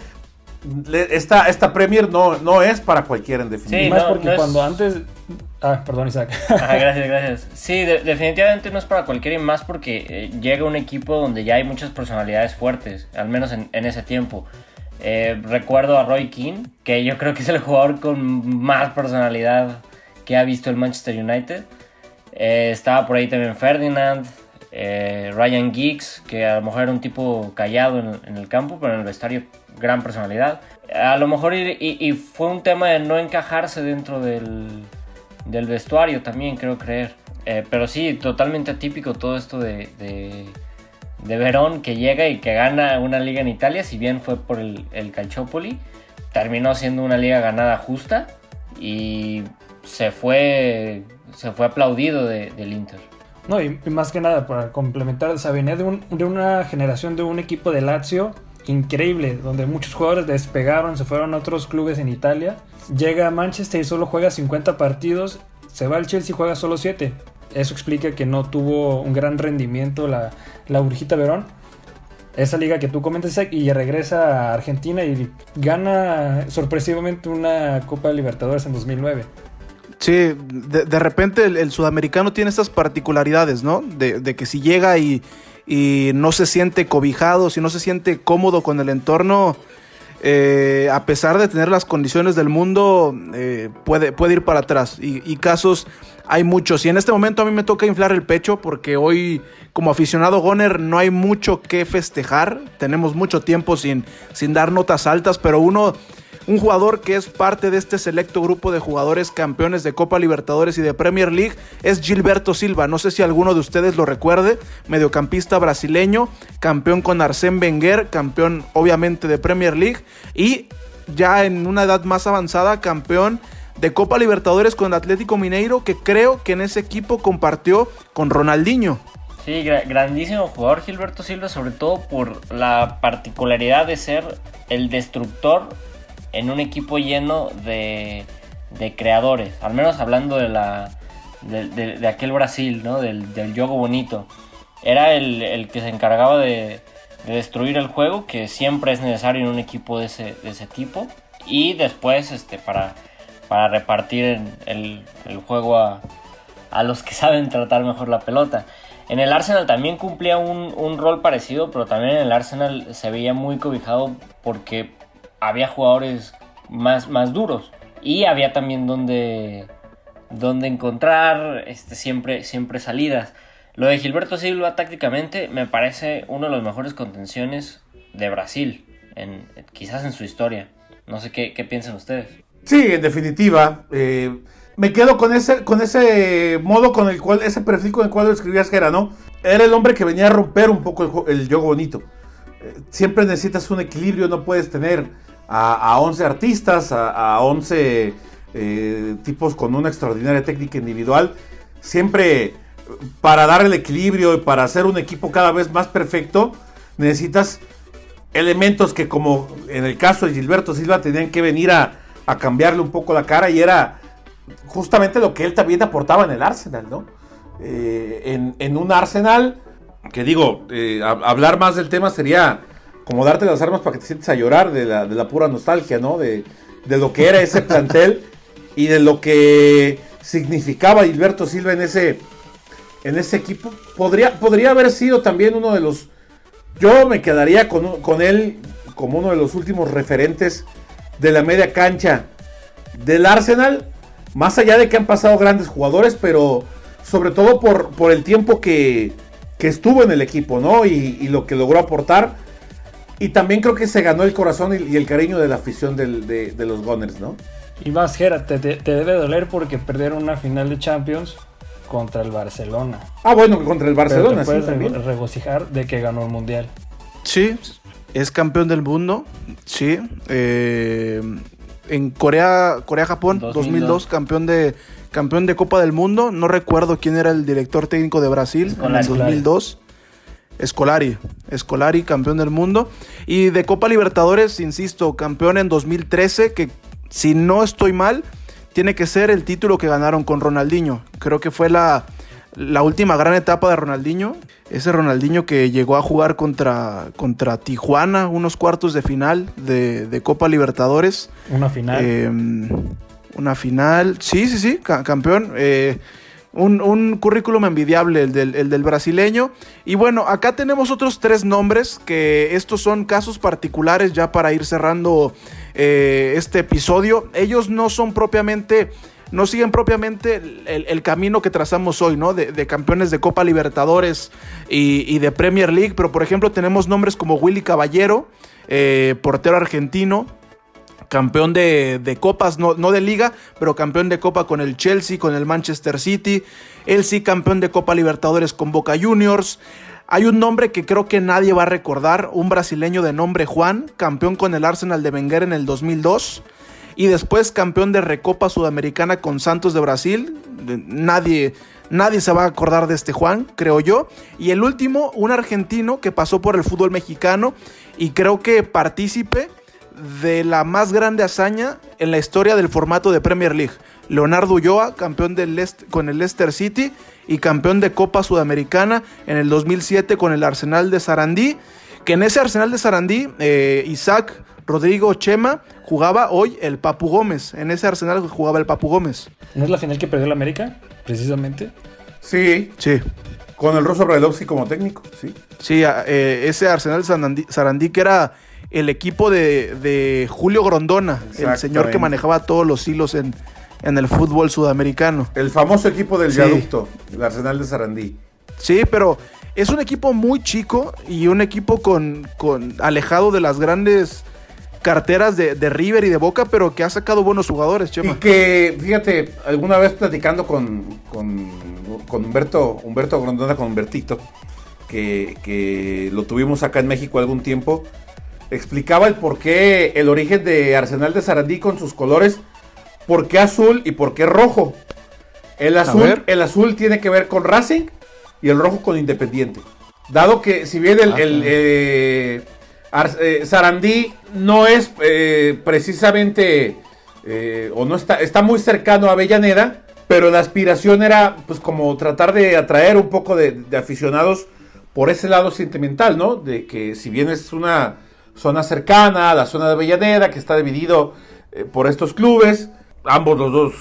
esta, esta Premier no, no es para cualquiera en definitiva. más porque cuando antes Ah, perdón, Isaac. Gracias, gracias. Sí, definitivamente no es para cualquiera y más porque eh, llega un equipo donde ya hay muchas personalidades fuertes, al menos en, ese tiempo. Eh, recuerdo a Roy Keane, que yo creo que es el jugador con más personalidad que ha visto el Manchester United. Eh, estaba por ahí también Ferdinand, Ryan Giggs, que a lo mejor era un tipo callado en, el campo, pero en el vestuario gran personalidad. A lo mejor y fue un tema de no encajarse dentro del, del vestuario también, creo creer. Eh, pero sí, totalmente atípico todo esto de, de, Verón que llega y que gana una liga en Italia, si bien fue por el, el Calciopoli, terminó siendo una liga ganada justa y se fue, se fue aplaudido del Inter. No, y, más que nada, para complementar, o venía de, de una generación de un equipo de Lazio increíble, donde muchos jugadores despegaron, se fueron a otros clubes en Italia. Llega a Manchester y solo juega 50 partidos, se va al Chelsea y juega solo 7. Eso explica que no tuvo un gran rendimiento la, la Verón. Esa liga que tú comentas y regresa a Argentina y gana sorpresivamente una Copa Libertadores en 2009. Sí, de, repente el, sudamericano tiene estas particularidades, ¿no? De, de que si llega y, y no se siente cobijado, si no se siente cómodo con el entorno, eh, a pesar de tener las condiciones del mundo, eh, puede, puede ir para atrás. Y, casos hay muchos. Y en este momento a mí me toca inflar el pecho porque hoy, como aficionado Goner, no hay mucho que festejar. Tenemos mucho tiempo sin, sin dar notas altas, pero uno un jugador que es parte de este selecto grupo de jugadores campeones de Copa Libertadores y de Premier League es Gilberto Silva. No sé si alguno de ustedes lo recuerde, mediocampista brasileño, campeón con Arsène Wenger, campeón obviamente de Premier League y ya en una edad más avanzada, campeón de Copa Libertadores con el Atlético Mineiro, que creo que en ese equipo compartió con Ronaldinho. Sí, grandísimo jugador Gilberto Silva, sobre todo por la particularidad de ser el destructor en un equipo lleno de, creadores, al menos hablando de, la, de, aquel Brasil, ¿no? del, del juego bonito. Era el, que se encargaba de, destruir el juego, que siempre es necesario en un equipo de ese, tipo. Y después este, para, para repartir el, juego a, a, los que saben tratar mejor la pelota. En el Arsenal también cumplía un, un rol parecido, pero también en el Arsenal se veía muy cobijado porque había jugadores más, más duros y había también donde, donde encontrar este, siempre, siempre salidas. Lo de Gilberto Silva tácticamente me parece uno de los mejores contenciones de Brasil, en, quizás en su historia. No sé qué, piensan ustedes. Sí, en definitiva. Eh, me quedo con ese, con ese modo con el cual, ese perfil con el cual lo escribías que era, ¿no? Era el hombre que venía a romper un poco el, el juego bonito. Eh, siempre necesitas un equilibrio, no puedes tener a, 11 artistas, a, 11 eh, tipos con una extraordinaria técnica individual, siempre para dar el equilibrio y para hacer un equipo cada vez más perfecto, necesitas elementos que como en el caso de Gilberto Silva tenían que venir a, cambiarle un poco la cara y era justamente lo que él también aportaba en el Arsenal, ¿no? Eh, en, un Arsenal, que digo, eh, hablar más del tema sería como darte las armas para que te sientes a llorar de la, de la pura nostalgia, ¿no? De, lo que era ese plantel y de lo que significaba Gilberto Silva en ese, en ese equipo. Podría, podría haber sido también uno de los... Yo me quedaría con, con él como uno de los últimos referentes de la media cancha del Arsenal, más allá de que han pasado grandes jugadores, pero sobre todo por, por el tiempo que, que estuvo en el equipo, ¿no? Y, y, lo que logró aportar. Y también creo que se ganó el corazón y, el cariño de la afición de, los Gunners, ¿no? Y más, Gera, te, debe doler porque perdieron una final de Champions contra el Barcelona. Ah, bueno, contra el Barcelona, Pero te puedes regocijar de que ganó el Mundial. Sí, es campeón del mundo, sí. Eh, en Corea, Corea-Japón, 2002. campeón de campeón de Copa del Mundo. No recuerdo quién era el director técnico de Brasil en el 2002. Escolari, Escolari, campeón del mundo. Y de Copa Libertadores, insisto, campeón en 2013, que si no estoy mal, tiene que ser el título que ganaron con Ronaldinho. Creo que fue la, la última gran etapa de Ronaldinho. Ese Ronaldinho que llegó a jugar contra, contra Tijuana, unos cuartos de final de, Copa Libertadores. Una final. Em, Una final. Sí, sí, sí, campeón. Eh, un, currículum envidiable el del, brasileño. Y bueno, acá tenemos otros tres nombres que estos son casos particulares ya para ir cerrando eh, este episodio. Ellos no son propiamente, no siguen propiamente el, camino que trazamos hoy, ¿no? De, campeones de Copa Libertadores y, de Premier League. Pero por ejemplo tenemos nombres como Willy Caballero, eh, portero argentino campeón de, copas, no, no, de liga, pero campeón de copa con el Chelsea, con el Manchester City. Él sí campeón de Copa Libertadores con Boca Juniors. Hay un nombre que creo que nadie va a recordar, un brasileño de nombre Juan, campeón con el Arsenal de Wenger en el 2002 y después campeón de Recopa Sudamericana con Santos de Brasil. Nadie, nadie se va a acordar de este Juan, creo yo. Y el último, un argentino que pasó por el fútbol mexicano y creo que partícipe de la más grande hazaña en la historia del formato de Premier League. Leonardo Ulloa, campeón del con el Leicester City y campeón de Copa Sudamericana en el 2007 con el Arsenal de Sarandí. Que en ese Arsenal de Sarandí, eh, Isaac Rodrigo Chema jugaba hoy el Papu Gómez. En ese Arsenal jugaba el Papu Gómez. ¿No es la final que perdió la América, precisamente? Sí. Sí. Con el Russo Bredowski como técnico, sí. Sí, eh, ese Arsenal de Sarandí que era el equipo de, Julio Grondona, el señor que manejaba todos los hilos en, el fútbol sudamericano. El famoso equipo del viaducto, el Arsenal de Sarandí. Sí, pero es un equipo muy chico y un equipo con, con alejado de las grandes carteras de, River y de Boca, pero que ha sacado buenos jugadores, Chema. Y que, fíjate, alguna vez platicando con, con, Humberto, Humberto Grondona, con Humbertito, que, que lo tuvimos acá en México algún tiempo, explicaba el por qué, el origen de Arsenal de Sarandí con sus colores, por qué azul y por qué rojo. El azul, el azul tiene que ver con Racing y el rojo con Independiente. Dado que si bien el, ah, eh, eh, Sarandí no es eh, precisamente o no está, está muy cercano a Avellaneda, pero la aspiración era pues como tratar de atraer un poco de, de aficionados por ese lado sentimental, ¿no? De que si bien es una zona cercana, la zona de Avellaneda, que está dividido eh, por estos clubes, ambos los dos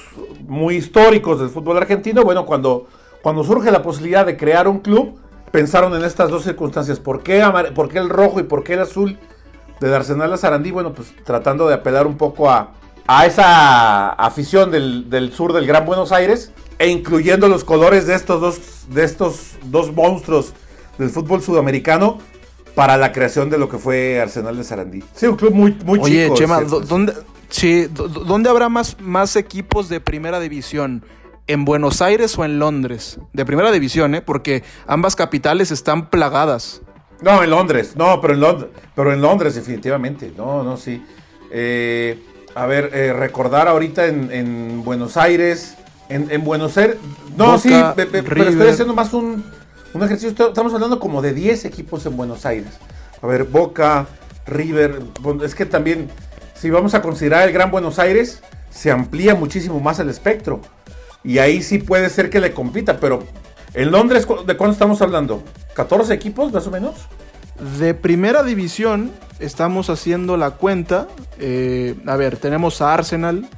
muy históricos del fútbol argentino. Bueno, cuando, cuando surge la posibilidad de crear un club, pensaron en estas dos circunstancias. ¿Por qué, por qué el rojo y por qué el azul del Arsenal de Sarandí? Bueno, pues tratando de apelar un poco a, a esa afición del, del, sur del Gran Buenos Aires e incluyendo los colores de estos dos, de estos dos monstruos del fútbol sudamericano para la creación de lo que fue Arsenal de Sarandí. Sí, un club muy, muy Oye, chico. Oye, Chema, ¿dónde, sí, ¿dónde habrá más, más equipos de primera división? ¿En Buenos Aires o en Londres? De primera división, ¿eh? Porque ambas capitales están plagadas. No, en Londres, no, pero en Londres, pero en Londres definitivamente, no, no, sí. Eh, a ver, eh, recordar ahorita en, Buenos Aires, en, Buenos Aires, no, sí, pero estoy haciendo más un, un ejercicio, estamos hablando como de 10 equipos en Buenos Aires. A ver, Boca, River, es que también, si vamos a considerar el Gran Buenos Aires, se amplía muchísimo más el espectro. Y ahí sí puede ser que le compita, pero en Londres, ¿de cuándo estamos hablando? ¿14 equipos más o menos? De primera división, estamos haciendo la cuenta. Eh, a ver, tenemos a Arsenal,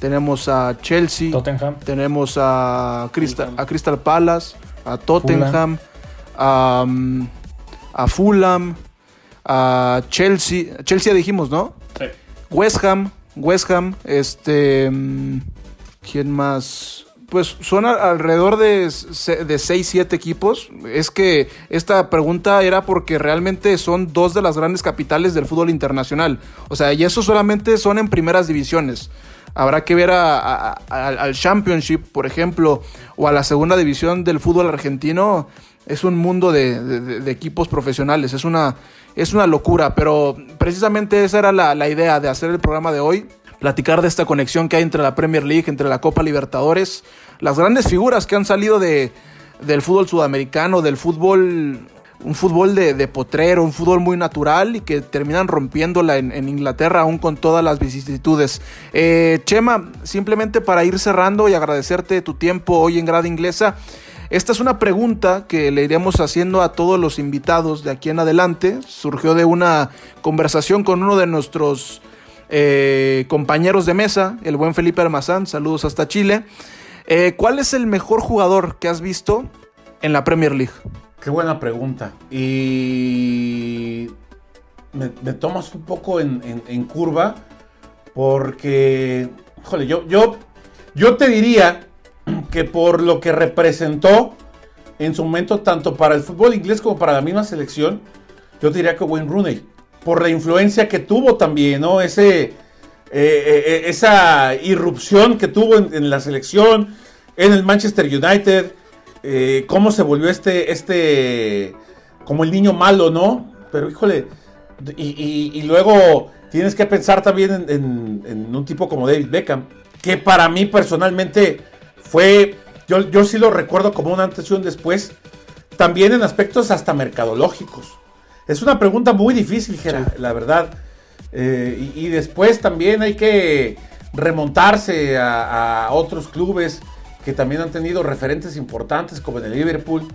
tenemos a Chelsea, Tottenham. tenemos a Crystal, a Crystal Palace, a Tottenham, A, a, Fulham, a Chelsea. Chelsea dijimos, ¿no? Sí. West Ham, West Ham, este... Mm, ¿Quién más? Pues son alrededor de, de 6, 7 equipos. Es que esta pregunta era porque realmente son dos de las grandes capitales del fútbol internacional. O sea, y eso solamente son en primeras divisiones. Habrá que ver al Championship, por ejemplo, o a la segunda división del fútbol argentino. Es un mundo de, equipos profesionales, es una, es una locura, pero precisamente esa era la, idea de hacer el programa de hoy, platicar de esta conexión que hay entre la Premier League, entre la Copa Libertadores, las grandes figuras que han salido de, del fútbol sudamericano, del fútbol un fútbol de, potrero, un fútbol muy natural y que terminan rompiéndola en, Inglaterra aún con todas las vicisitudes. Eh, Chema, simplemente para ir cerrando y agradecerte tu tiempo hoy en Grada Inglesa, esta es una pregunta que le iremos haciendo a todos los invitados de aquí en adelante. Surgió de una conversación con uno de nuestros eh, compañeros de mesa, el buen Felipe Almazán, saludos hasta Chile. Eh, ¿Cuál es el mejor jugador que has visto en la Premier League? Qué buena pregunta. Y me, tomas un poco en, curva porque, híjole, yo, yo, yo te diría que por lo que representó en su momento tanto para el fútbol inglés como para la misma selección, yo diría que Wayne Rooney, por la influencia que tuvo también, ¿no? Ese, eh, eh, esa irrupción que tuvo en, la selección, en el Manchester United, cómo se volvió este, este, como el niño malo, ¿no? Pero híjole, y, luego tienes que pensar también en, en, un tipo como David Beckham, que para mí personalmente fue, yo, yo sí lo recuerdo como un antes y un después, también en aspectos hasta mercadológicos. Es una pregunta muy difícil, la verdad. Eh, y, después también hay que remontarse a, otros clubes que también han tenido referentes importantes, como en el Liverpool.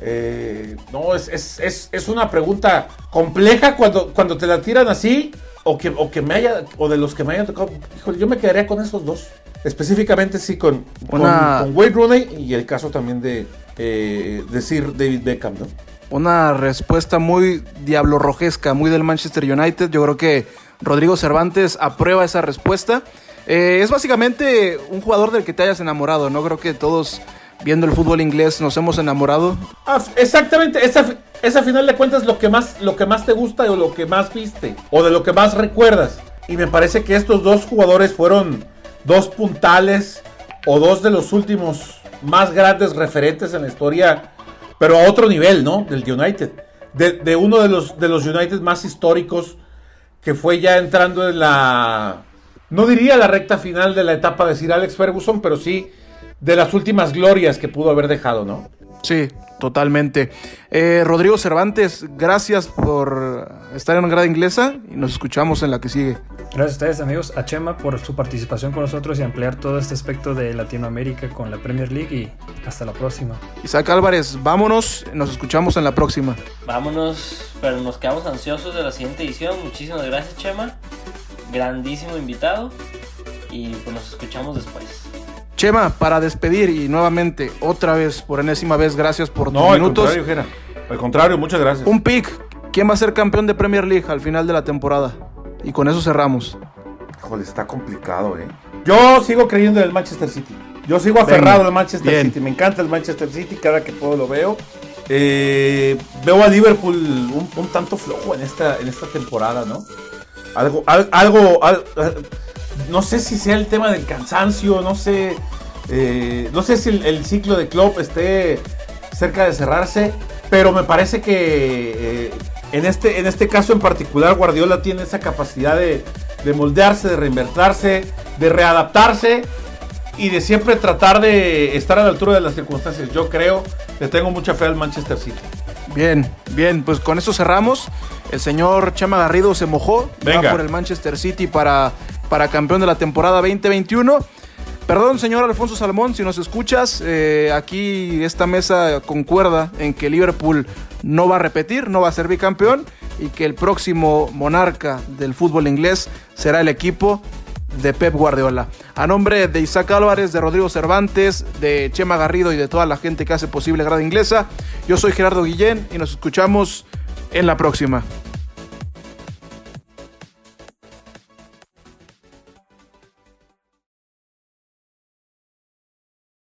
Eh, no, es, una pregunta compleja cuando, cuando te la tiran así, o que, o que me haya, o de los que me hayan tocado. Híjole, yo me quedaría con esos dos. Específicamente sí con, con, Wade Rooney y el caso también de, eh, de Sir David Beckham, ¿no? una respuesta muy diablo rojesca, muy del Manchester United. Yo creo que Rodrigo Cervantes aprueba esa respuesta. Eh, es básicamente un jugador del que te hayas enamorado, ¿no? Creo que todos viendo el fútbol inglés nos hemos enamorado. Ah, exactamente, esa, esa final de cuentas lo que, más, lo que más te gusta o lo que más viste o de lo que más recuerdas. Y me parece que estos dos jugadores fueron dos puntales o dos de los últimos más grandes referentes en la historia pero a otro nivel, ¿no? Del United. De, uno de los, de los United más históricos que fue ya entrando en la, no diría la recta final de la etapa de Sir Alex Ferguson, pero sí de las últimas glorias que pudo haber dejado, ¿no? Sí, totalmente. Eh, Rodrigo Cervantes, gracias por estar en Grada Inglesa y nos escuchamos en la que sigue. Gracias a ustedes amigos, a Chema por su participación con nosotros y ampliar todo este aspecto de Latinoamérica con la Premier League y hasta la próxima. Isaac Álvarez, vámonos, nos escuchamos en la próxima. Vámonos, pero nos quedamos ansiosos de la siguiente edición. Muchísimas gracias Chema, grandísimo invitado y pues nos escuchamos después. Chema, para despedir y nuevamente, otra vez, por enésima vez, gracias por tus minutos. Al contrario, Al contrario, muchas gracias. Un pick. ¿Quién va a ser campeón de Premier League al final de la temporada? Y con eso cerramos. Híjole, está complicado, ¿eh? Yo sigo creyendo en el Manchester City. Yo sigo aferrado al Manchester City. Me encanta el Manchester City, cada que puedo lo veo. Eh, veo a Liverpool un, tanto flojo en esta, en esta temporada, ¿no? Algo, algo, no sé si sea el tema del cansancio, no sé, eh, no sé si el, ciclo de Klopp esté cerca de cerrarse, pero me parece que eh, en, este, en este caso en particular Guardiola tiene esa capacidad de, moldearse, de reinvertirse, de readaptarse y de siempre tratar de estar a la altura de las circunstancias. Yo creo, le tengo mucha fe al Manchester City. Bien, bien, pues con eso cerramos. El señor Chema Garrido se mojó Va por el Manchester City para para campeón de la temporada 2021. Perdón, señor Alfonso Salmón, si nos escuchas, eh, aquí esta mesa concuerda en que Liverpool no va a repetir, no va a ser bicampeón y que el próximo monarca del fútbol inglés será el equipo de Pep Guardiola. A nombre de Isaac Álvarez, de Rodrigo Cervantes, de Chema Garrido y de toda la gente que hace posible Grada Inglesa, yo soy Gerardo Guillén y nos escuchamos en la próxima.